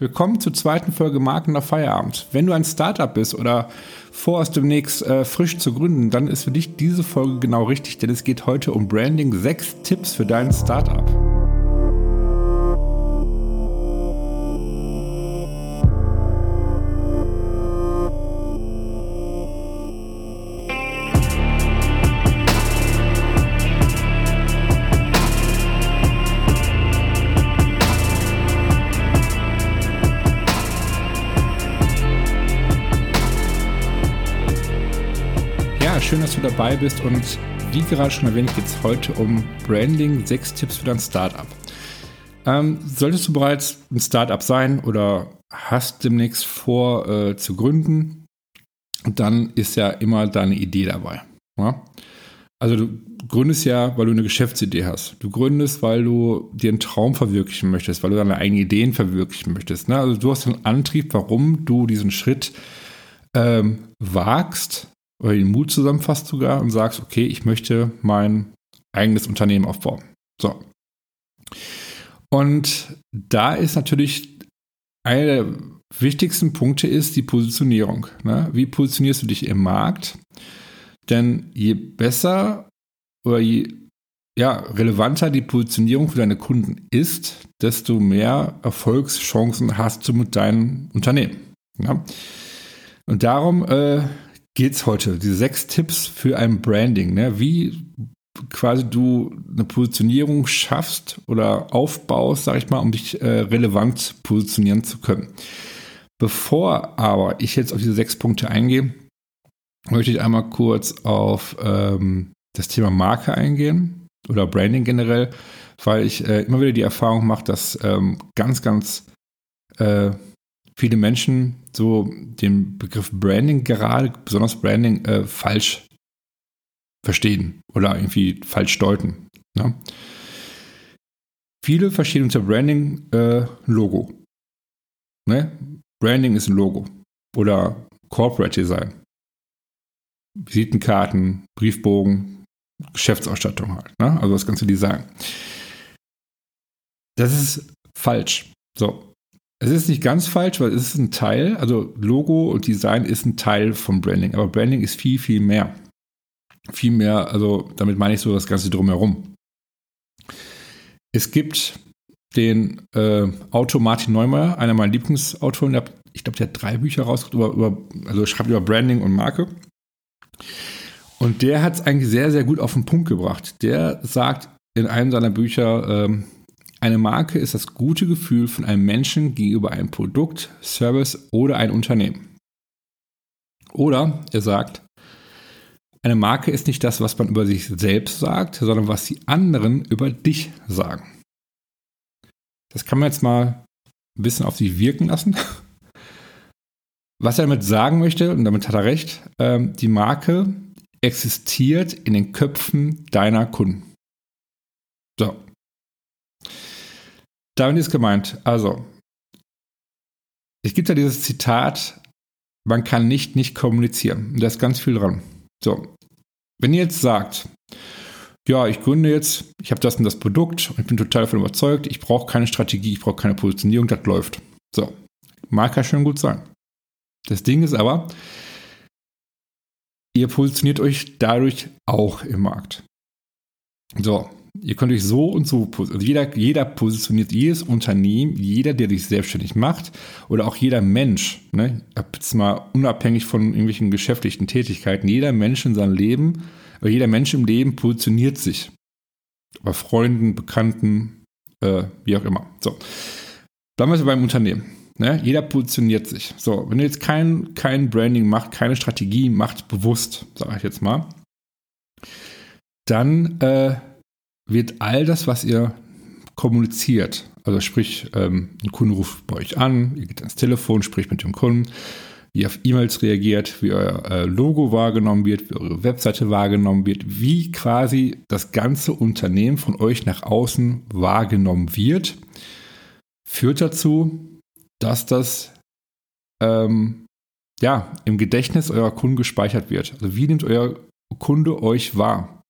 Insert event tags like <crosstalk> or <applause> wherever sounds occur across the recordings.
Willkommen zur zweiten Folge Marken nach Feierabend. Wenn du ein Startup bist oder vorhast demnächst äh, frisch zu gründen, dann ist für dich diese Folge genau richtig, denn es geht heute um Branding. Sechs Tipps für dein Startup. Dabei bist und wie gerade schon erwähnt, geht es heute um Branding, sechs Tipps für dein Startup. Ähm, solltest du bereits ein Startup sein oder hast demnächst vor äh, zu gründen, dann ist ja immer deine Idee dabei. Ja? Also du gründest ja, weil du eine Geschäftsidee hast. Du gründest, weil du dir einen Traum verwirklichen möchtest, weil du deine eigenen Ideen verwirklichen möchtest. Ne? Also du hast einen Antrieb, warum du diesen Schritt ähm, wagst, oder den Mut zusammenfasst sogar und sagst, okay, ich möchte mein eigenes Unternehmen aufbauen. So. Und da ist natürlich einer der wichtigsten Punkte ist die Positionierung. Ne? Wie positionierst du dich im Markt? Denn je besser oder je ja, relevanter die Positionierung für deine Kunden ist, desto mehr Erfolgschancen hast du mit deinem Unternehmen. Ja? Und darum äh, geht es heute. Diese sechs Tipps für ein Branding. Ne? Wie quasi du eine Positionierung schaffst oder aufbaust, sag ich mal, um dich äh, relevant positionieren zu können. Bevor aber ich jetzt auf diese sechs Punkte eingehe, möchte ich einmal kurz auf ähm, das Thema Marke eingehen oder Branding generell, weil ich äh, immer wieder die Erfahrung mache, dass ähm, ganz, ganz äh, viele Menschen so den Begriff Branding gerade, besonders Branding, äh, falsch verstehen oder irgendwie falsch deuten. Ne? Viele verstehen unter Branding äh, Logo. Ne? Branding ist ein Logo oder Corporate Design. Visitenkarten, Briefbogen, Geschäftsausstattung halt. Ne? Also das ganze Design. Das ist falsch. So, es ist nicht ganz falsch, weil es ist ein Teil, also Logo und Design ist ein Teil von Branding, aber Branding ist viel, viel mehr. Viel mehr, also damit meine ich so das Ganze drumherum. Es gibt den äh, Autor Martin Neumeier, einer meiner Lieblingsautoren, der, ich glaube, der hat drei Bücher rausgebracht, über, über, also schreibt über Branding und Marke. Und der hat es eigentlich sehr, sehr gut auf den Punkt gebracht. Der sagt in einem seiner Bücher, ähm, eine Marke ist das gute Gefühl von einem Menschen gegenüber einem Produkt, Service oder ein Unternehmen. Oder er sagt, eine Marke ist nicht das, was man über sich selbst sagt, sondern was die anderen über dich sagen. Das kann man jetzt mal ein bisschen auf sich wirken lassen. <laughs> Was er damit sagen möchte, und damit hat er recht, ähm, die Marke existiert in den Köpfen deiner Kunden. So, damit ist gemeint, also, es gibt ja dieses Zitat, man kann nicht nicht kommunizieren. Und da ist ganz viel dran. So, wenn ihr jetzt sagt, ja, ich gründe jetzt, ich habe das und das Produkt und ich bin total davon überzeugt, ich brauche keine Strategie, ich brauche keine Positionierung, das läuft. So, mag ja schön gut sein. Das Ding ist aber, ihr positioniert euch dadurch auch im Markt. So, Ihr könnt euch so und so, also jeder, jeder positioniert, jedes Unternehmen, jeder, der sich selbstständig macht oder auch jeder Mensch, ne, jetzt mal unabhängig von irgendwelchen geschäftlichen Tätigkeiten, jeder Mensch in seinem Leben, oder jeder Mensch im Leben positioniert sich. Bei Freunden, Bekannten, äh, wie auch immer. So. Bleiben wir beim Unternehmen. Ne? Jeder positioniert sich. So, wenn ihr jetzt kein, kein Branding macht, keine Strategie macht, bewusst, sage ich jetzt mal, dann äh, wird all das, was ihr kommuniziert, also sprich, ähm, ein Kunde ruft bei euch an, ihr geht ans Telefon, spricht mit dem Kunden, wie auf E-Mails reagiert, wie euer äh, Logo wahrgenommen wird, wie eure Webseite wahrgenommen wird, wie quasi das ganze Unternehmen von euch nach außen wahrgenommen wird, führt dazu, dass das ähm, ja, im Gedächtnis eurer Kunden gespeichert wird. Also wie nimmt euer Kunde euch wahr?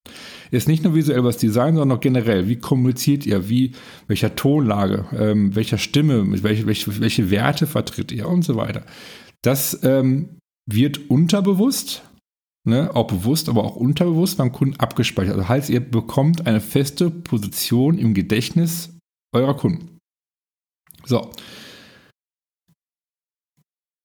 Ist nicht nur visuell was Design, sondern auch generell. Wie kommuniziert ihr? Wie, welcher Tonlage, ähm, welcher Stimme, welche, welche, welche Werte vertritt ihr und so weiter. Das ähm, wird unterbewusst, ne, auch bewusst, aber auch unterbewusst beim Kunden abgespeichert. Also heißt, ihr bekommt eine feste Position im Gedächtnis eurer Kunden. So.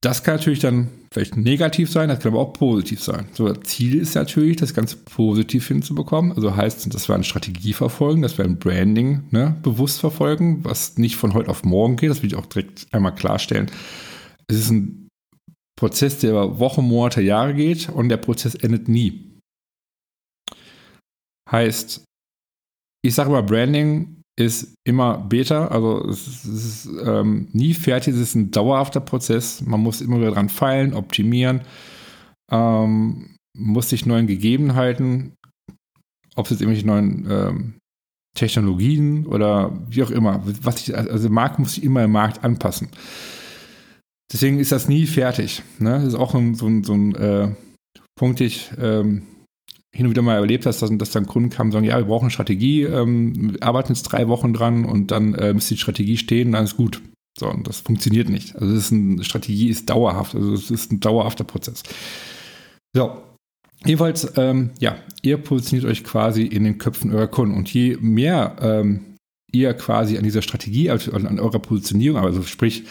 Das kann natürlich dann vielleicht negativ sein, das kann aber auch positiv sein. So, das Ziel ist natürlich, das Ganze positiv hinzubekommen. Also heißt, dass wir eine Strategie verfolgen, dass wir ein Branding ne, bewusst verfolgen, was nicht von heute auf morgen geht. Das will ich auch direkt einmal klarstellen. Es ist ein Prozess, der über Wochen, Monate, Jahre geht und der Prozess endet nie. Heißt, ich sage mal, Branding ist immer Beta, also es ist, ähm, nie fertig, es ist ein dauerhafter Prozess. Man muss immer wieder dran feilen, optimieren, ähm, muss sich neuen Gegebenheiten, ob es jetzt irgendwelche neuen ähm, Technologien oder wie auch immer, was ich, also der Markt muss sich immer im Markt anpassen. Deswegen ist das nie fertig. Ne? Das ist auch ein, so ein, so ein äh, Punkt, ich ähm, hin und wieder mal erlebt hast, dass, dass dann Kunden kamen und sagen, ja, wir brauchen eine Strategie, ähm, arbeiten jetzt drei Wochen dran und dann äh, müsste die Strategie stehen, dann ist gut. So, und das funktioniert nicht. Also ist eine Strategie ist dauerhaft, also es ist ein dauerhafter Prozess. So, jedenfalls, ähm, ja, ihr positioniert euch quasi in den Köpfen eurer Kunden und je mehr ähm, ihr quasi an dieser Strategie, also an eurer Positionierung, also sprich,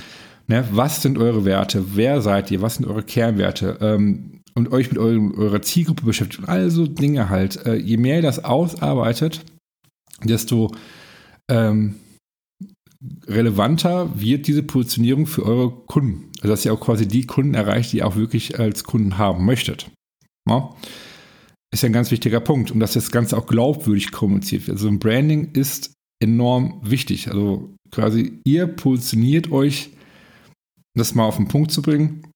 ne, was sind eure Werte, wer seid ihr, was sind eure Kernwerte, ähm, und euch mit eurem, eurer Zielgruppe beschäftigt und all so Dinge halt, äh, je mehr ihr das ausarbeitet, desto ähm, relevanter wird diese Positionierung für eure Kunden. Also dass ihr auch quasi die Kunden erreicht, die ihr auch wirklich als Kunden haben möchtet. Ja? Ist ja ein ganz wichtiger Punkt und dass das Ganze auch glaubwürdig kommuniziert wird. Also ein Branding ist enorm wichtig. Also quasi ihr positioniert euch, das mal auf den Punkt zu bringen,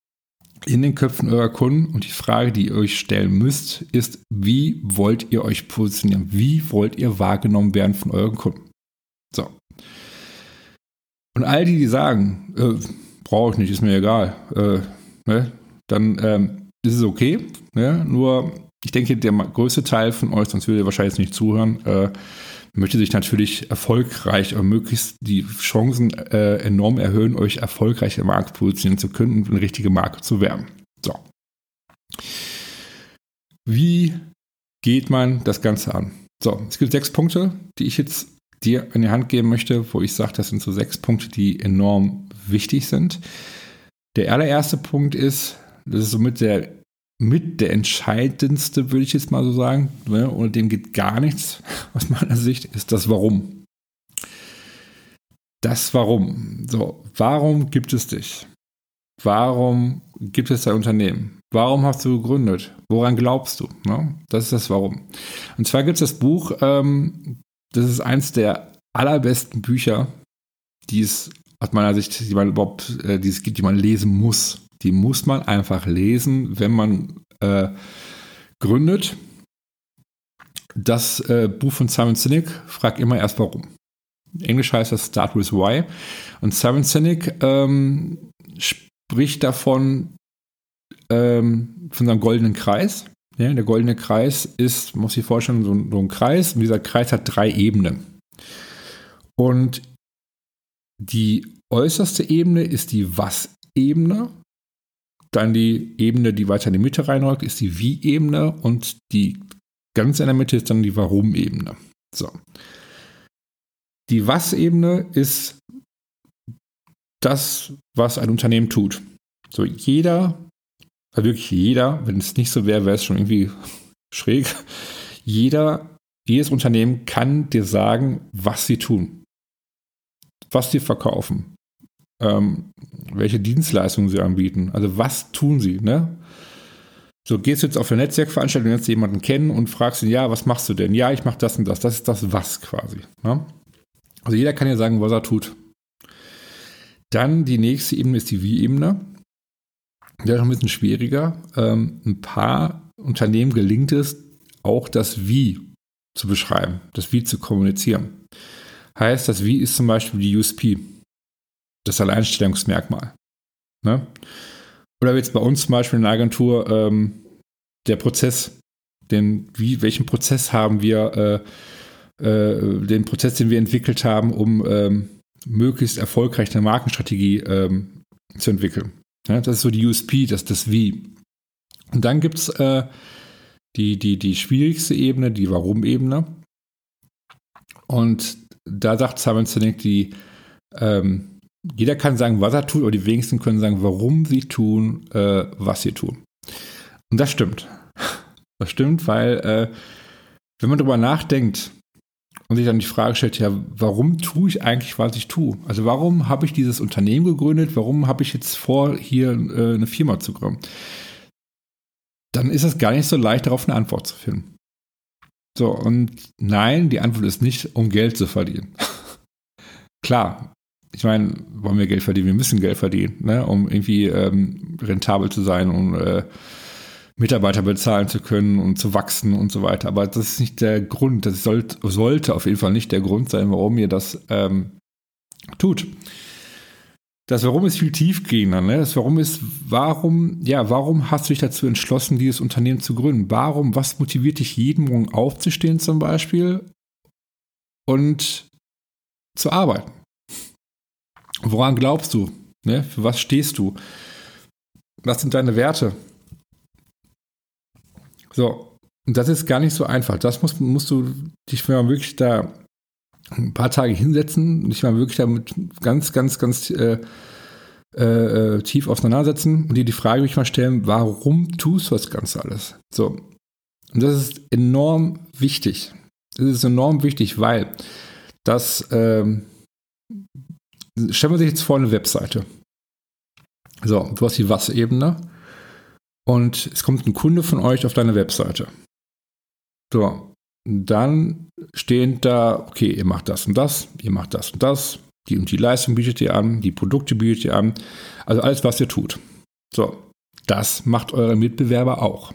in den Köpfen eurer Kunden und die Frage, die ihr euch stellen müsst, ist, wie wollt ihr euch positionieren? Wie wollt ihr wahrgenommen werden von euren Kunden? So. Und all die, die sagen, äh, brauche ich nicht, ist mir egal, äh, ne, dann ähm, ist es okay. Ne? Nur, ich denke, der größte Teil von euch, sonst würde ihr wahrscheinlich nicht zuhören, äh, möchte sich natürlich erfolgreich oder möglichst die Chancen äh, enorm erhöhen, euch erfolgreich im Markt positionieren zu können und eine richtige Marke zu werden. So. Wie geht man das Ganze an? So, es gibt sechs Punkte, die ich jetzt dir in die Hand geben möchte, wo ich sage, das sind so sechs Punkte, die enorm wichtig sind. Der allererste Punkt ist, das ist somit der mit der entscheidendste, würde ich jetzt mal so sagen, ne, ohne dem geht gar nichts aus meiner Sicht, ist das Warum. Das Warum. So, warum gibt es dich? Warum gibt es dein Unternehmen? Warum hast du gegründet? Woran glaubst du? Ne? Das ist das Warum. Und zwar gibt es das Buch, ähm, das ist eins der allerbesten Bücher, die es aus meiner Sicht, die man überhaupt, äh, die es gibt, die man lesen muss die muss man einfach lesen, wenn man äh, gründet. Das äh, Buch von Simon Sinek fragt immer erst warum. In Englisch heißt das Start with Why. Und Simon Sinek ähm, spricht davon, ähm, von seinem goldenen Kreis. Ja, der goldene Kreis ist, muss ich vorstellen, so, so ein Kreis. Und dieser Kreis hat drei Ebenen. Und die äußerste Ebene ist die Was-Ebene. Dann die Ebene, die weiter in die Mitte reinrückt, ist die Wie-Ebene und die ganz in der Mitte ist dann die Warum-Ebene. So. Die Was-Ebene ist das, was ein Unternehmen tut. So jeder, also wirklich jeder, wenn es nicht so wäre, wäre es schon irgendwie <laughs> schräg. Jeder, jedes Unternehmen kann dir sagen, was sie tun, was sie verkaufen, ähm, welche Dienstleistungen sie anbieten. Also was tun sie, ne? So, gehst du jetzt auf eine Netzwerkveranstaltung, jetzt jemanden kennen und fragst ihn, ja, was machst du denn? Ja, ich mache das und das. Das ist das Was quasi. Ne? Also jeder kann ja sagen, was er tut. Dann die nächste Ebene ist die Wie-Ebene. Der ist ein bisschen schwieriger. Ähm, ein paar Unternehmen gelingt es, auch das Wie zu beschreiben, das Wie zu kommunizieren. Heißt, das Wie ist zum Beispiel die USP das Alleinstellungsmerkmal. Ne? Oder jetzt bei uns zum Beispiel in der Agentur ähm, der Prozess. Den, wie, welchen Prozess haben wir, äh, äh, den Prozess, den wir entwickelt haben, um ähm, möglichst erfolgreich eine Markenstrategie ähm, zu entwickeln. Ja, das ist so die USP, das das Wie. Und dann gibt es äh, die, die, die schwierigste Ebene, die Warum-Ebene. Und da sagt Simon Sinek, die ähm, jeder kann sagen, was er tut, aber die wenigsten können sagen, warum sie tun, äh, was sie tun. Und das stimmt. Das stimmt, weil äh, wenn man darüber nachdenkt und sich dann die Frage stellt, ja, warum tue ich eigentlich, was ich tue? Also warum habe ich dieses Unternehmen gegründet? Warum habe ich jetzt vor, hier äh, eine Firma zu gründen? Dann ist es gar nicht so leicht, darauf eine Antwort zu finden. So, und nein, die Antwort ist nicht, um Geld zu verdienen. <laughs> Klar, ich meine, wollen wir Geld verdienen? Wir müssen Geld verdienen, ne? um irgendwie ähm, rentabel zu sein und äh, Mitarbeiter bezahlen zu können und zu wachsen und so weiter. Aber das ist nicht der Grund. Das sollt, sollte auf jeden Fall nicht der Grund sein, warum ihr das ähm, tut. Das Warum ist viel tiefgehender. Ne? Das Warum ist, warum, ja, warum hast du dich dazu entschlossen, dieses Unternehmen zu gründen? Warum, was motiviert dich, jeden Morgen aufzustehen zum Beispiel und zu arbeiten? Woran glaubst du? Ne? Für was stehst du? Was sind deine Werte? So, und das ist gar nicht so einfach. Das musst, musst du dich mal wirklich da ein paar Tage hinsetzen, dich mal wirklich damit ganz, ganz, ganz äh, äh, tief auseinandersetzen und dir die Frage wirklich mal stellen, warum tust du das Ganze alles? So. Und das ist enorm wichtig. Das ist enorm wichtig, weil das, ähm, stellen wir sich jetzt vor eine Webseite. So, du hast die Was-Ebene und es kommt ein Kunde von euch auf deine Webseite. So, dann stehen da, okay, ihr macht das und das, ihr macht das und das, die und die Leistung bietet ihr an, die Produkte bietet ihr an, also alles, was ihr tut. So, das macht eure Mitbewerber auch.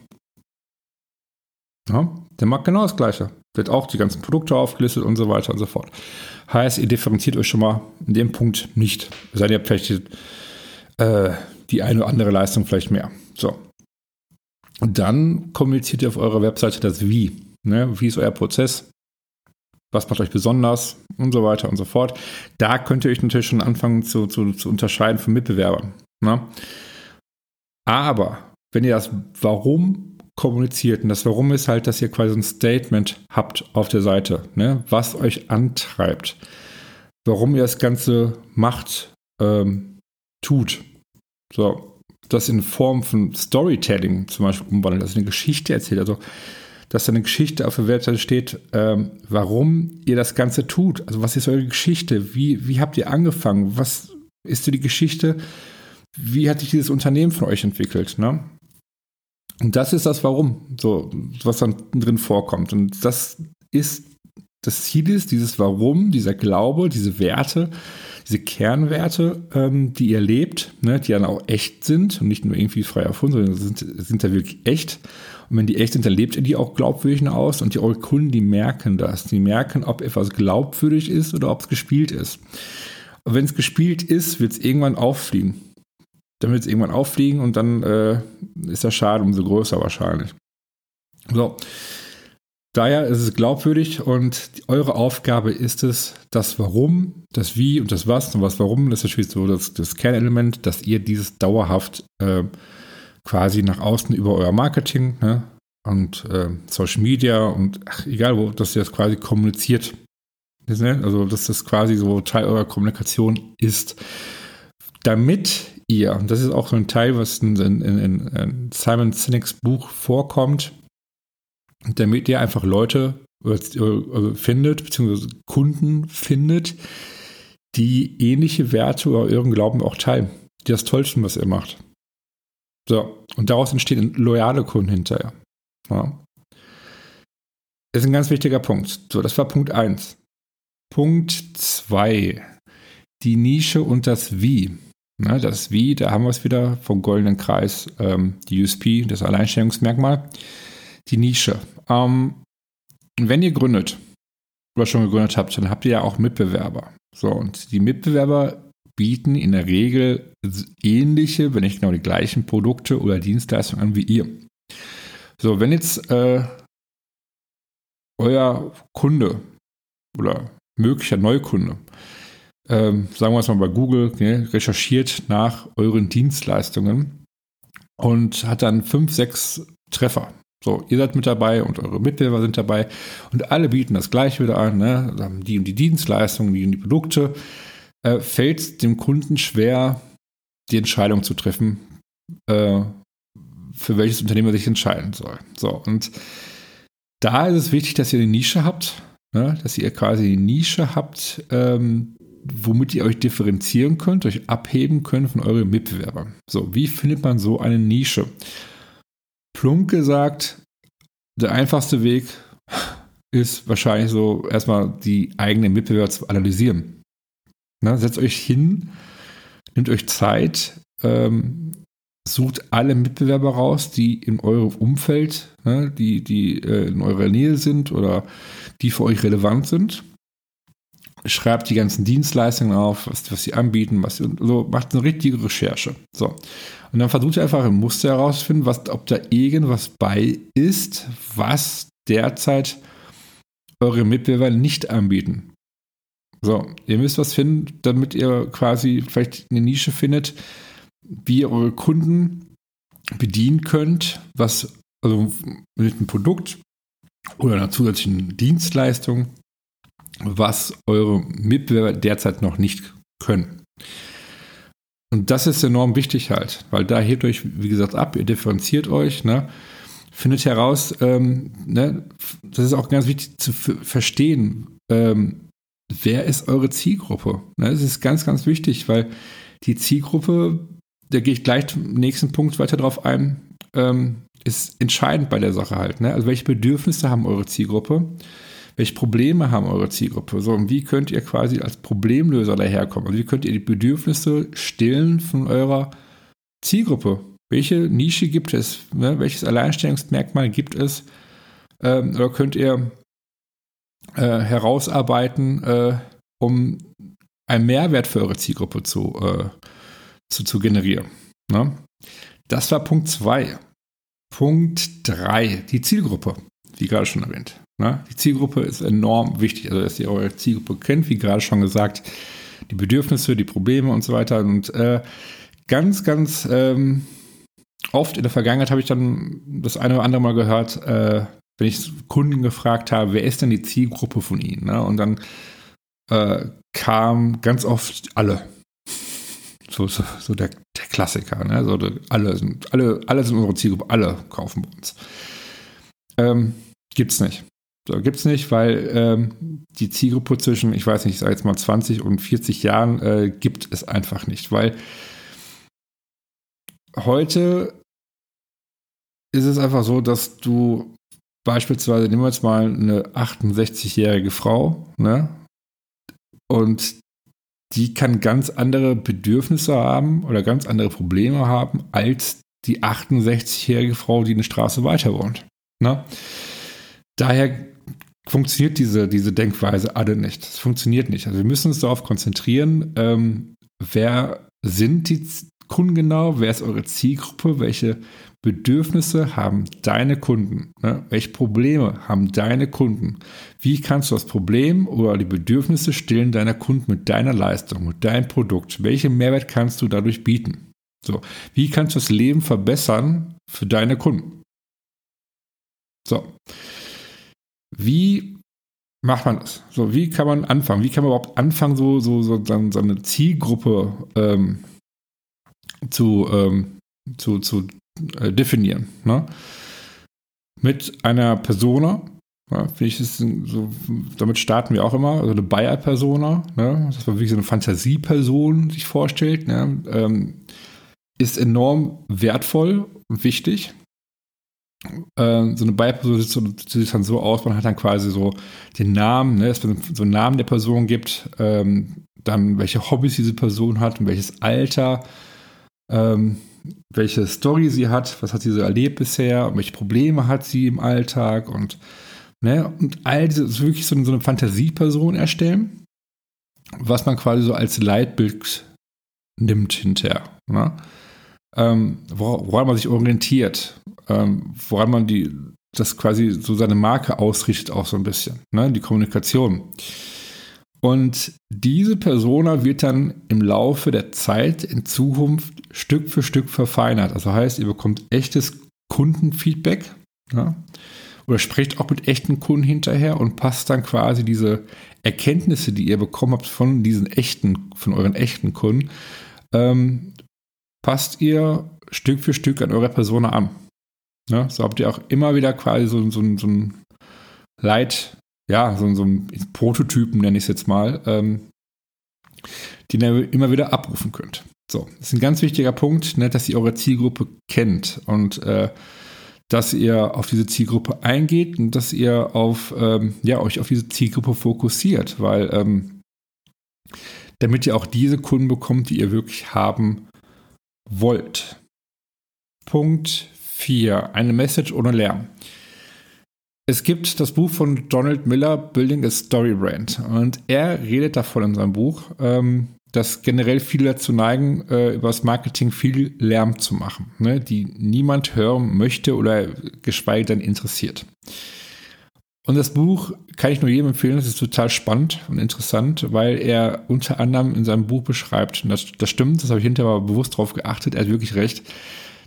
Ja, der macht genau das Gleiche. Wird auch die ganzen Produkte aufgelistet und so weiter und so fort. Heißt, ihr differenziert euch schon mal in dem Punkt nicht. Seid ihr vielleicht die, äh, die eine oder andere Leistung vielleicht mehr. So. Und dann kommuniziert ihr auf eurer Webseite das Wie. Ne? Wie ist euer Prozess? Was macht euch besonders? Und so weiter und so fort. Da könnt ihr euch natürlich schon anfangen zu, zu, zu unterscheiden von Mitbewerbern. Ne? Aber wenn ihr das Warum kommuniziert. Und das Warum ist halt, dass ihr quasi ein Statement habt auf der Seite, ne? was euch antreibt, warum ihr das Ganze macht, ähm, tut. So, das in Form von Storytelling zum Beispiel umwandelt, dass ihr eine Geschichte erzählt. Also, dass da eine Geschichte auf der Webseite steht, ähm, warum ihr das Ganze tut. Also, was ist eure Geschichte? Wie, wie habt ihr angefangen? Was ist so die Geschichte? Wie hat sich dieses Unternehmen von euch entwickelt? Ne? Und das ist das Warum, so, was dann drin vorkommt. Und das ist, das Ziel ist, dieses Warum, dieser Glaube, diese Werte, diese Kernwerte, ähm, die ihr lebt, ne, die dann auch echt sind und nicht nur irgendwie frei erfunden, sondern sind, sind da wirklich echt. Und wenn die echt sind, dann lebt ihr die auch glaubwürdig aus und die eure Kunden, die merken das. Die merken, ob etwas glaubwürdig ist oder ob es gespielt ist. Und wenn es gespielt ist, wird es irgendwann auffliegen dann wird es irgendwann auffliegen und dann äh, ist der Schaden umso größer wahrscheinlich. So. Daher ist es glaubwürdig und eure Aufgabe ist es, das Warum, das Wie und das Was und was Warum, das ist so das, das Kernelement, dass ihr dieses dauerhaft äh, quasi nach außen über euer Marketing ne, und äh, Social Media und ach, egal wo, dass ihr das quasi kommuniziert. Also, dass das quasi so Teil eurer Kommunikation ist. Damit ihr, das ist auch so ein Teil, was in, in, in Simon Sinek's Buch vorkommt, damit ihr einfach Leute findet, beziehungsweise Kunden findet, die ähnliche Werte oder ihren Glauben auch teilen, die das toll finden, was ihr macht. So, und daraus entstehen loyale Kunden hinterher. Ja. Das ist ein ganz wichtiger Punkt. So, das war Punkt 1. Punkt 2. Die Nische und das Wie. Ne, das Wie, da haben wir es wieder vom goldenen Kreis, ähm, die USP, das Alleinstellungsmerkmal, die Nische. Ähm, wenn ihr gründet oder schon gegründet habt, dann habt ihr ja auch Mitbewerber. So, und die Mitbewerber bieten in der Regel ähnliche, wenn nicht genau die gleichen Produkte oder Dienstleistungen an wie ihr. So, wenn jetzt äh, euer Kunde oder möglicher Neukunde, ähm, sagen wir es mal bei Google, ne, recherchiert nach euren Dienstleistungen und hat dann fünf, sechs Treffer. So, ihr seid mit dabei und eure Mitbewerber sind dabei und alle bieten das gleiche wieder an, ne? die und die Dienstleistungen, die und die Produkte. Äh, fällt es dem Kunden schwer, die Entscheidung zu treffen, äh, für welches Unternehmen er sich entscheiden soll. So, und da ist es wichtig, dass ihr eine Nische habt, ne? dass ihr quasi eine Nische habt, ähm, womit ihr euch differenzieren könnt, euch abheben könnt von euren Mitbewerbern. So, wie findet man so eine Nische? Plump gesagt, der einfachste Weg ist wahrscheinlich so erstmal die eigenen Mitbewerber zu analysieren. Na, setzt euch hin, nehmt euch Zeit, ähm, sucht alle Mitbewerber raus, die in eurem Umfeld, ne, die, die äh, in eurer Nähe sind oder die für euch relevant sind schreibt die ganzen Dienstleistungen auf, was, was sie anbieten, was so macht eine richtige Recherche. So. Und dann versucht ihr einfach ein Muster herauszufinden, was, ob da irgendwas bei ist, was derzeit eure Mitbewerber nicht anbieten. So, ihr müsst was finden, damit ihr quasi vielleicht eine Nische findet, wie ihr eure Kunden bedienen könnt, was also mit einem Produkt oder einer zusätzlichen Dienstleistung was eure Mitbewerber derzeit noch nicht können. Und das ist enorm wichtig halt, weil da hebt euch, wie gesagt, ab, ihr differenziert euch, ne? findet heraus, ähm, ne? das ist auch ganz wichtig zu verstehen, ähm, wer ist eure Zielgruppe? Ne? Das ist ganz, ganz wichtig, weil die Zielgruppe, da gehe ich gleich zum nächsten Punkt weiter drauf ein, ähm, ist entscheidend bei der Sache halt. Ne? Also welche Bedürfnisse haben eure Zielgruppe? Welche Probleme haben eure Zielgruppe? So, und wie könnt ihr quasi als Problemlöser daherkommen? Also wie könnt ihr die Bedürfnisse stillen von eurer Zielgruppe? Welche Nische gibt es? Ne? Welches Alleinstellungsmerkmal gibt es? Ähm, oder könnt ihr äh, herausarbeiten, äh, um einen Mehrwert für eure Zielgruppe zu, äh, zu, zu generieren? Ne? Das war Punkt 2. Punkt 3, die Zielgruppe, wie gerade schon erwähnt. Ne? Die Zielgruppe ist enorm wichtig, also dass ihr eure Zielgruppe kennt, wie gerade schon gesagt, die Bedürfnisse, die Probleme und so weiter. Und äh, ganz, ganz ähm, oft in der Vergangenheit habe ich dann das eine oder andere Mal gehört, äh, wenn ich Kunden gefragt habe, wer ist denn die Zielgruppe von ihnen? Ne? Und dann äh, kam ganz oft alle. So, so, so der, der, Klassiker. Ne? So, alle, sind, alle, alle sind unsere Zielgruppe, alle kaufen bei uns. Ähm, gibt's nicht. Gibt es nicht, weil ähm, die Zielgruppe zwischen, ich weiß nicht, ich sage jetzt mal 20 und 40 Jahren äh, gibt es einfach nicht, weil heute ist es einfach so, dass du beispielsweise, nehmen wir jetzt mal eine 68-jährige Frau, ne? Und die kann ganz andere Bedürfnisse haben oder ganz andere Probleme haben als die 68-jährige Frau, die eine Straße weiter wohnt. Ne? Daher funktioniert diese, diese Denkweise alle nicht. Es funktioniert nicht. Also wir müssen uns darauf konzentrieren, ähm, wer sind die Kunden genau, wer ist eure Zielgruppe, welche Bedürfnisse haben deine Kunden, ne? welche Probleme haben deine Kunden, wie kannst du das Problem oder die Bedürfnisse stillen deiner Kunden mit deiner Leistung, mit deinem Produkt, welchen Mehrwert kannst du dadurch bieten? So, wie kannst du das Leben verbessern für deine Kunden? So, wie macht man das? So, wie kann man anfangen? Wie kann man überhaupt anfangen, so, so, so, so eine Zielgruppe ähm, zu, ähm, zu, zu äh, definieren? Ne? Mit einer Persona, ja, ich so, damit starten wir auch immer, also eine Buyer-Persona, ne, dass man wirklich so eine Fantasieperson sich vorstellt, ne, ähm, ist enorm wertvoll und wichtig äh, so eine Beiperson sieht dann so aus, man hat dann quasi so den Namen, ne, dass man so einen Namen der Person gibt, ähm, dann welche Hobbys diese Person hat und welches Alter, ähm, welche Story sie hat, was hat sie so erlebt bisher, und welche Probleme hat sie im Alltag und ne, und all diese, wirklich so, so eine Fantasieperson erstellen, was man quasi so als Leitbild nimmt hinterher. Ne? ähm, woran man sich orientiert, ähm, woran man die das quasi so seine Marke ausrichtet, auch so ein bisschen, ne? die Kommunikation. Und diese Persona wird dann im Laufe der Zeit in Zukunft Stück für Stück verfeinert. Also heißt, ihr bekommt echtes Kundenfeedback ja? oder sprecht auch mit echten Kunden hinterher und passt dann quasi diese Erkenntnisse, die ihr bekommen habt von diesen echten, von euren echten Kunden, ähm, passt ihr Stück für Stück an eure Persona an. Ja? So habt ihr auch immer wieder quasi so, so, so ein Leit, ja, so, so ein Prototypen, nenne ich es jetzt mal, ähm, den ihr immer wieder abrufen könnt. So, das ist ein ganz wichtiger Punkt, ne, dass ihr eure Zielgruppe kennt und äh, dass ihr auf diese Zielgruppe eingeht und dass ihr auf, ähm, ja, euch auf diese Zielgruppe fokussiert, weil ähm, damit ihr auch diese Kunden bekommt, die ihr wirklich haben wollt. Punkt 4. Eine Message ohne Lärm. Es gibt das Buch von Donald Miller, Building a Story Brand. Und er redet davon in seinem Buch, ähm, dass generell viele dazu neigen, äh, über das Marketing viel Lärm zu machen, ne, die niemand hören möchte oder geschweige denn interessiert. Und das Buch kann ich nur jedem empfehlen, es ist total spannend und interessant, weil er unter anderem in seinem Buch beschreibt, und das, das stimmt, das habe ich hinterher aber bewusst darauf geachtet, er hat wirklich recht,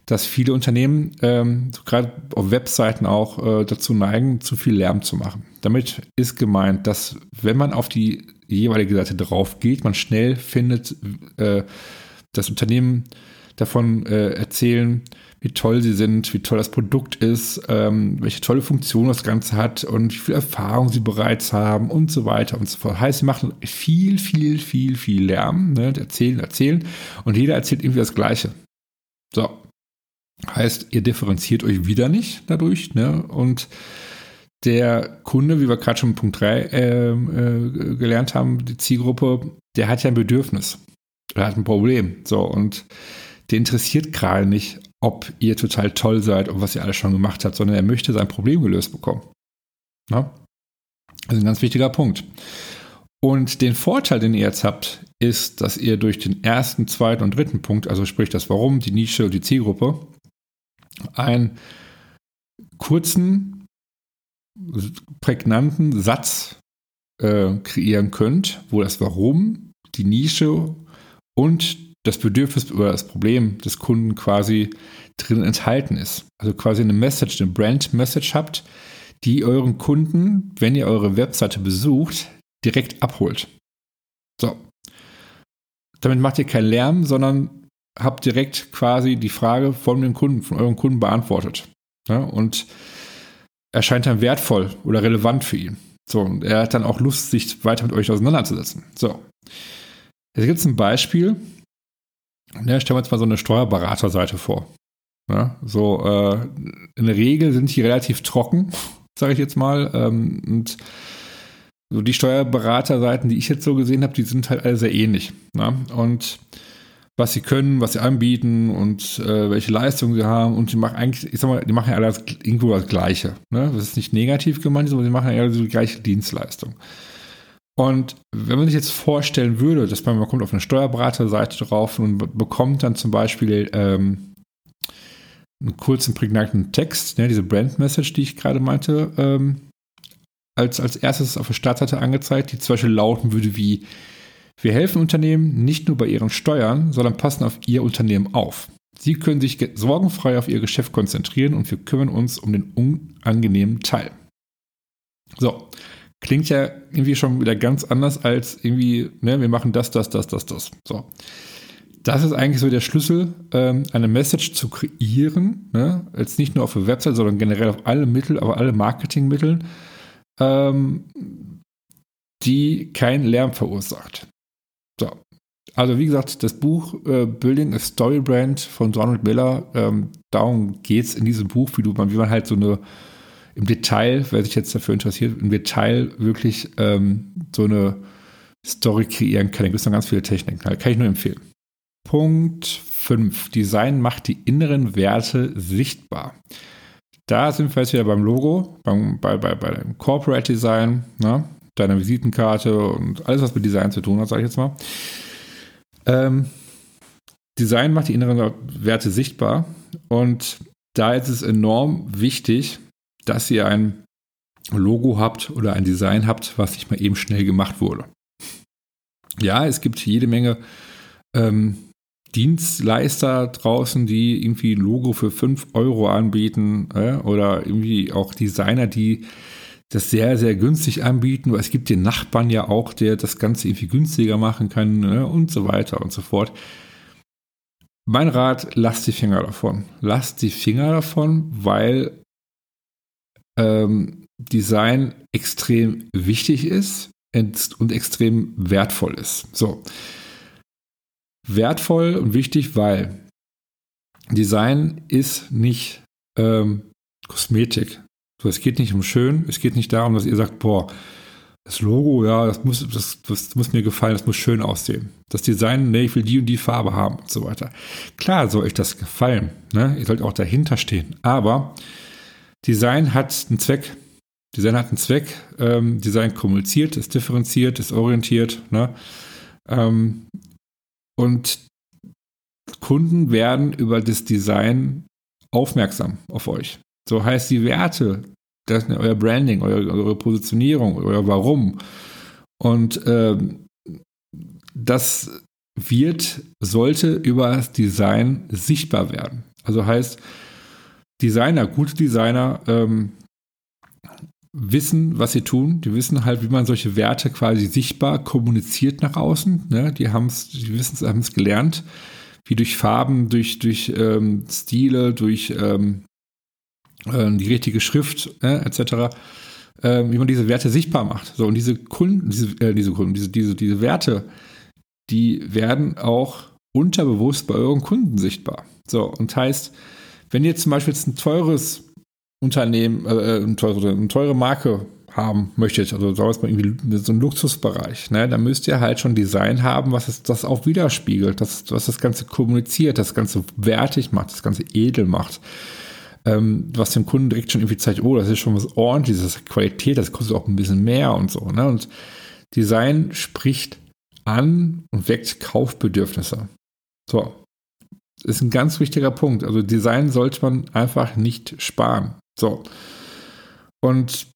dass viele Unternehmen, ähm, gerade auf Webseiten auch, äh, dazu neigen, zu viel Lärm zu machen. Damit ist gemeint, dass wenn man auf die jeweilige Seite drauf geht, man schnell findet, äh, das Unternehmen davon äh, erzählen, wie toll sie sind, wie toll das Produkt ist, ähm, welche tolle Funktion das Ganze hat und wie viel Erfahrung sie bereits haben und so weiter und so fort. Heißt, sie machen viel, viel, viel, viel Lärm, ne? erzählen, erzählen und jeder erzählt irgendwie das Gleiche. So, Heißt, ihr differenziert euch wieder nicht dadurch. Ne? Und der Kunde, wie wir gerade schon Punkt 3 äh, äh, gelernt haben, die Zielgruppe, der hat ja ein Bedürfnis. Er hat ein Problem. So, und der interessiert gerade nicht, ob ihr total toll seid und was ihr alles schon gemacht habt, sondern er möchte sein Problem gelöst bekommen. Ja? Das ist ein ganz wichtiger Punkt. Und den Vorteil, den ihr jetzt habt, ist, dass ihr durch den ersten, zweiten und dritten Punkt, also sprich das Warum, die Nische und die Zielgruppe, einen kurzen, prägnanten Satz äh, kreieren könnt, wo das Warum, die Nische und das Bedürfnis oder das Problem des Kunden quasi drin enthalten ist. Also quasi eine Message, eine Brand-Message habt, die euren Kunden, wenn ihr eure Webseite besucht, direkt abholt. So. Damit macht ihr keinen Lärm, sondern habt direkt quasi die Frage von dem Kunden, von eurem Kunden beantwortet. Ja, und erscheint dann wertvoll oder relevant für ihn. So, und er hat dann auch Lust, sich weiter mit euch auseinanderzusetzen. So. Jetzt gibt es ein Beispiel. Ja, stellen wir uns mal so eine Steuerberaterseite vor. Ja, so, äh, in der Regel sind die relativ trocken, <laughs> sage ich jetzt mal. Ähm, und so die Steuerberaterseiten, die ich jetzt so gesehen habe, die sind halt alle sehr ähnlich. Ja? Und was sie können, was sie anbieten und äh, welche Leistungen sie haben. Und die machen eigentlich, ich sag mal, die machen ja alle das, irgendwo das Gleiche. Ne? Das ist nicht negativ gemeint, aber sie machen ja alle die gleiche Dienstleistung. Und wenn man sich jetzt vorstellen würde, dass man, man kommt auf eine Steuerberaterseite drauf und bekommt dann zum Beispiel ähm, einen kurzen, prägnanten Text, ne, diese Brand Message, die ich gerade meinte, ähm, als, als erstes auf der Startseite angezeigt, die zum Beispiel lauten würde wie wir helfen Unternehmen nicht nur bei ihren Steuern, sondern passen auf ihr Unternehmen auf. Sie können sich sorgenfrei auf ihr Geschäft konzentrieren und wir kümmern uns um den unangenehmen Teil. So, klingt ja irgendwie schon wieder ganz anders als irgendwie, ne, wir machen das, das, das, das, das. So. Das ist eigentlich so der Schlüssel, ähm, eine Message zu kreieren, ne? jetzt nicht nur auf der Website, sondern generell auf alle Mittel, aber alle Marketingmitteln, ähm, die keinen Lärm verursacht. So. Also wie gesagt, das Buch äh, Building a Story Brand von Donald Miller, ähm, darum geht es in diesem Buch, wie, du, wie man halt so eine im Detail, wer sich jetzt dafür interessiert, im Detail wirklich ähm, so eine Story kreieren kann. Da gibt es noch ganz viele Techniken. Kann ich nur empfehlen. Punkt 5. Design macht die inneren Werte sichtbar. Da sind wir jetzt wieder beim Logo, beim, bei, bei, bei dem Corporate Design. Ne? deiner Visitenkarte und alles, was mit Design zu tun hat, sage ich jetzt mal. Ähm, Design macht die inneren Werte sichtbar und da ist es enorm wichtig, dass ihr ein Logo habt oder ein Design habt, was nicht mal eben schnell gemacht wurde. Ja, es gibt jede Menge ähm, Dienstleister draußen, die irgendwie ein Logo für 5 Euro anbieten äh, oder irgendwie auch Designer, die das sehr, sehr günstig anbieten. Aber es gibt den Nachbarn ja auch, der das Ganze irgendwie günstiger machen kann ne? und so weiter und so fort. Mein Rat, lasst die Finger davon. Lasst die Finger davon, weil ähm, Design extrem wichtig ist und extrem wertvoll ist. So. Wertvoll und wichtig, weil Design ist nicht ähm, Kosmetik. So, es geht nicht um schön, es geht nicht darum, dass ihr sagt, boah, das Logo, ja, das muss, das, das muss mir gefallen, das muss schön aussehen. Das Design, nee, ich will die und die Farbe haben und so weiter. Klar soll euch das gefallen. Ne? Ihr sollt auch dahinter stehen. Aber Design hat einen Zweck. Design hat einen Zweck. Ähm, Design kommuniziert, ist differenziert, ist orientiert. Ne? Ähm, und Kunden werden über das Design aufmerksam auf euch. So heißt die Werte, das, euer Branding, eure, eure Positionierung, euer Warum. Und ähm, das wird, sollte über das Design sichtbar werden. Also heißt, Designer, gute Designer ähm, wissen, was sie tun. Die wissen halt, wie man solche Werte quasi sichtbar kommuniziert nach außen. Ne? Die haben es, die wissen haben es gelernt, wie durch Farben, durch, durch ähm, Stile, durch ähm, äh, die richtige Schrift äh, etc., äh, wie man diese Werte sichtbar macht. So, und diese Kunden, diese, äh, diese Kunden, diese, diese, diese Werte, die werden auch unterbewusst bei euren Kunden sichtbar. So, und heißt, wenn ihr zum Beispiel jetzt ein teures Unternehmen, äh, eine, teure, eine teure Marke haben möchtet, also sagen wir mal irgendwie so ein Luxusbereich, ne, dann müsst ihr halt schon Design haben, was es, das auch widerspiegelt, das, was das Ganze kommuniziert, das Ganze wertig macht, das Ganze edel macht ähm, was dem Kunden direkt schon irgendwie zeigt, oh, das ist schon was ordentliches, das ist Qualität, das kostet auch ein bisschen mehr und so. Ne? Und Design spricht an und weckt Kaufbedürfnisse. So. Das ist ein ganz wichtiger Punkt. Also Design sollte man einfach nicht sparen. So. Und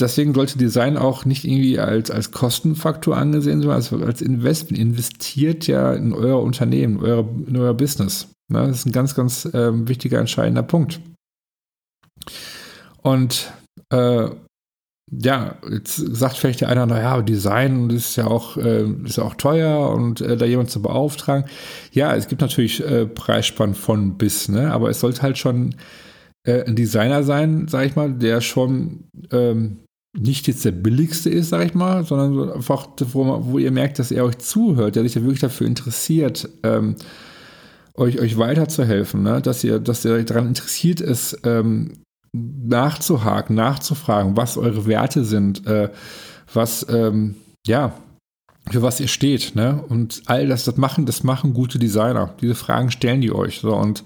deswegen sollte Design auch nicht irgendwie als, als Kostenfaktor angesehen sondern als, als Investment. Investiert ja in euer Unternehmen, euer, in euer Business. Ne, das ist ein ganz, ganz ähm, wichtiger, entscheidender Punkt. Und äh, ja, jetzt sagt vielleicht der eine, naja, Design ist ja auch, äh, ist auch teuer und äh, da jemand zu beauftragen. Ja, es gibt natürlich äh, Preisspannen von bis, ne? aber es sollte halt schon äh, ein Designer sein, sag ich mal, der schon ähm, nicht jetzt der billigste ist, sag ich mal, sondern einfach, wo, wo ihr merkt, dass er euch zuhört, der sich ja wirklich dafür interessiert, ähm, euch, euch weiterzuhelfen, ne? dass ihr, dass ihr daran interessiert ist, ähm, nachzuhaken, nachzufragen, was eure Werte sind, äh, was, ähm, ja, für was ihr steht, ne? Und all das, das machen, das machen gute Designer. Diese Fragen stellen die euch, so, und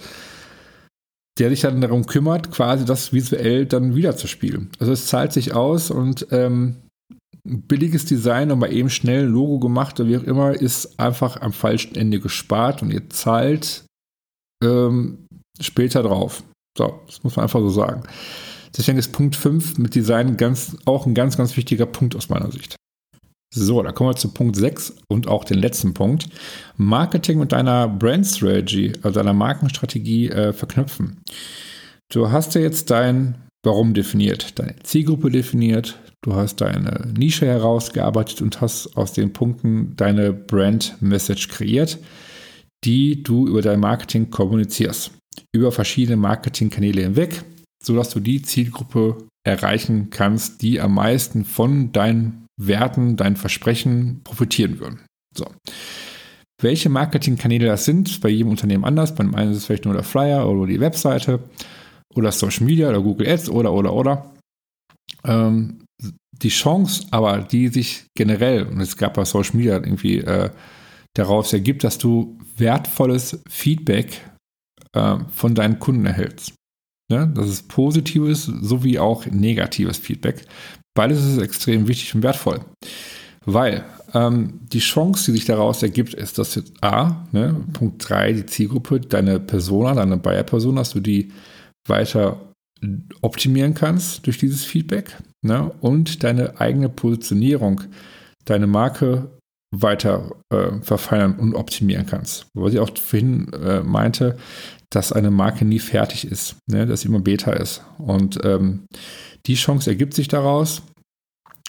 der sich dann darum kümmert, quasi das visuell dann wiederzuspielen. Also es zahlt sich aus und ähm, billiges Design und mal eben schnell ein Logo gemacht oder wie auch immer, ist einfach am falschen Ende gespart und ihr zahlt ähm, später drauf. So, das muss man einfach so sagen. Deswegen ist Punkt 5 mit Design ganz, auch ein ganz, ganz wichtiger Punkt aus meiner Sicht. So, da kommen wir zu Punkt 6 und auch den letzten Punkt. Marketing mit deiner Brand Strategy, also deiner Markenstrategie äh, verknüpfen. Du hast ja jetzt dein Warum definiert, deine Zielgruppe definiert, Du hast deine Nische herausgearbeitet und hast aus den Punkten deine Brand Message kreiert, die du über dein Marketing kommunizierst. Über verschiedene Marketingkanäle hinweg, sodass du die Zielgruppe erreichen kannst, die am meisten von deinen Werten, deinen Versprechen profitieren würden. So. Welche Marketingkanäle das sind, bei jedem Unternehmen anders. Beim einen ist es vielleicht nur der Flyer oder die Webseite oder Social Media oder Google Ads oder, oder, oder. Ähm, die Chance aber, die sich generell, und es gab bei Social Media irgendwie äh, daraus ergibt, dass du wertvolles Feedback äh, von deinen Kunden erhältst. Ja, das ist positives sowie auch negatives Feedback. Beides ist extrem wichtig und wertvoll. Weil ähm, die Chance, die sich daraus ergibt, ist, dass jetzt A, ne, Punkt 3, die Zielgruppe, deine Persona, deine Buyer-Person, dass du die weiter optimieren kannst durch dieses Feedback ne? und deine eigene Positionierung, deine Marke weiter äh, verfeinern und optimieren kannst. Was ich auch vorhin äh, meinte, dass eine Marke nie fertig ist, ne? dass sie immer Beta ist. Und ähm, die Chance ergibt sich daraus,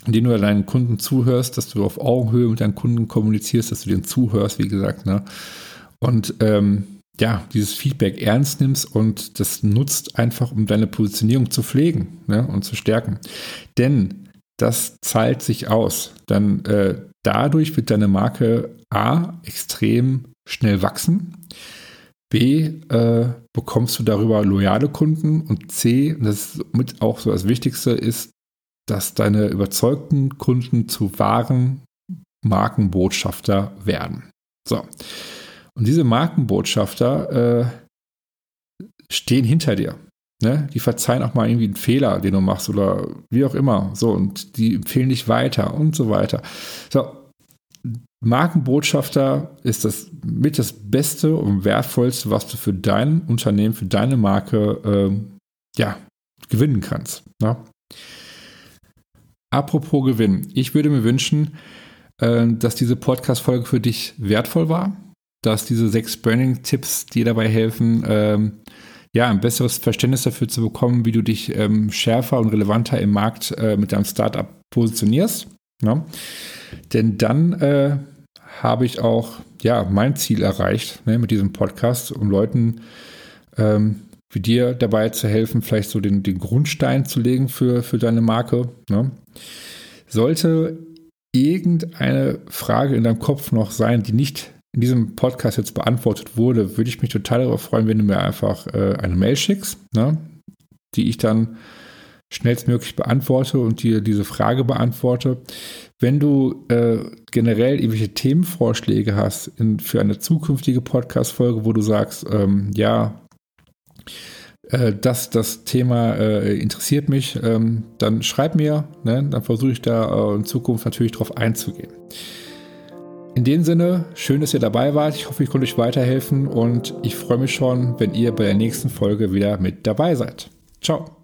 indem du deinen Kunden zuhörst, dass du auf Augenhöhe mit deinen Kunden kommunizierst, dass du denen zuhörst, wie gesagt. Ne? Und ähm, ja, dieses Feedback ernst nimmst und das nutzt einfach, um deine Positionierung zu pflegen ne? und zu stärken. Denn das zahlt sich aus. Dann äh, dadurch wird deine Marke A extrem schnell wachsen. B, äh, bekommst du darüber loyale Kunden und C, das ist mit auch so das Wichtigste, ist, dass deine überzeugten Kunden zu wahren Markenbotschafter werden. So. Und diese Markenbotschafter äh, stehen hinter dir. Ne? Die verzeihen auch mal irgendwie einen Fehler, den du machst oder wie auch immer. So, und die empfehlen dich weiter und so weiter. So, Markenbotschafter ist das mit das Beste und Wertvollste, was du für dein Unternehmen, für deine Marke äh, ja, gewinnen kannst. Ne? Apropos Gewinn. Ich würde mir wünschen, äh, dass diese Podcast-Folge für dich wertvoll war, dass diese sechs Burning-Tipps dir dabei helfen, ähm, ja, ein besseres Verständnis dafür zu bekommen, wie du dich ähm, schärfer und relevanter im Markt äh, mit deinem Startup positionierst. Ja? Denn dann äh, habe ich auch ja, mein Ziel erreicht ne, mit diesem Podcast, um Leuten ähm, wie dir dabei zu helfen, vielleicht so den, den Grundstein zu legen für, für deine Marke. Ne? Sollte irgendeine Frage in deinem Kopf noch sein, die nicht in diesem Podcast jetzt beantwortet wurde, würde ich mich total darüber freuen, wenn du mir einfach äh, eine Mail schickst, ne? die ich dann schnellstmöglich beantworte und dir diese Frage beantworte. Wenn du äh, generell irgendwelche Themenvorschläge hast in, für eine zukünftige Podcast-Folge, wo du sagst, ähm, ja, äh, das, das Thema äh, interessiert mich, ähm, dann schreib mir, ne? dann versuche ich da äh, in Zukunft natürlich drauf einzugehen. In dem Sinne, schön, dass ihr dabei wart. Ich hoffe, ich konnte euch weiterhelfen und ich freue mich schon, wenn ihr bei der nächsten Folge wieder mit dabei seid. Ciao.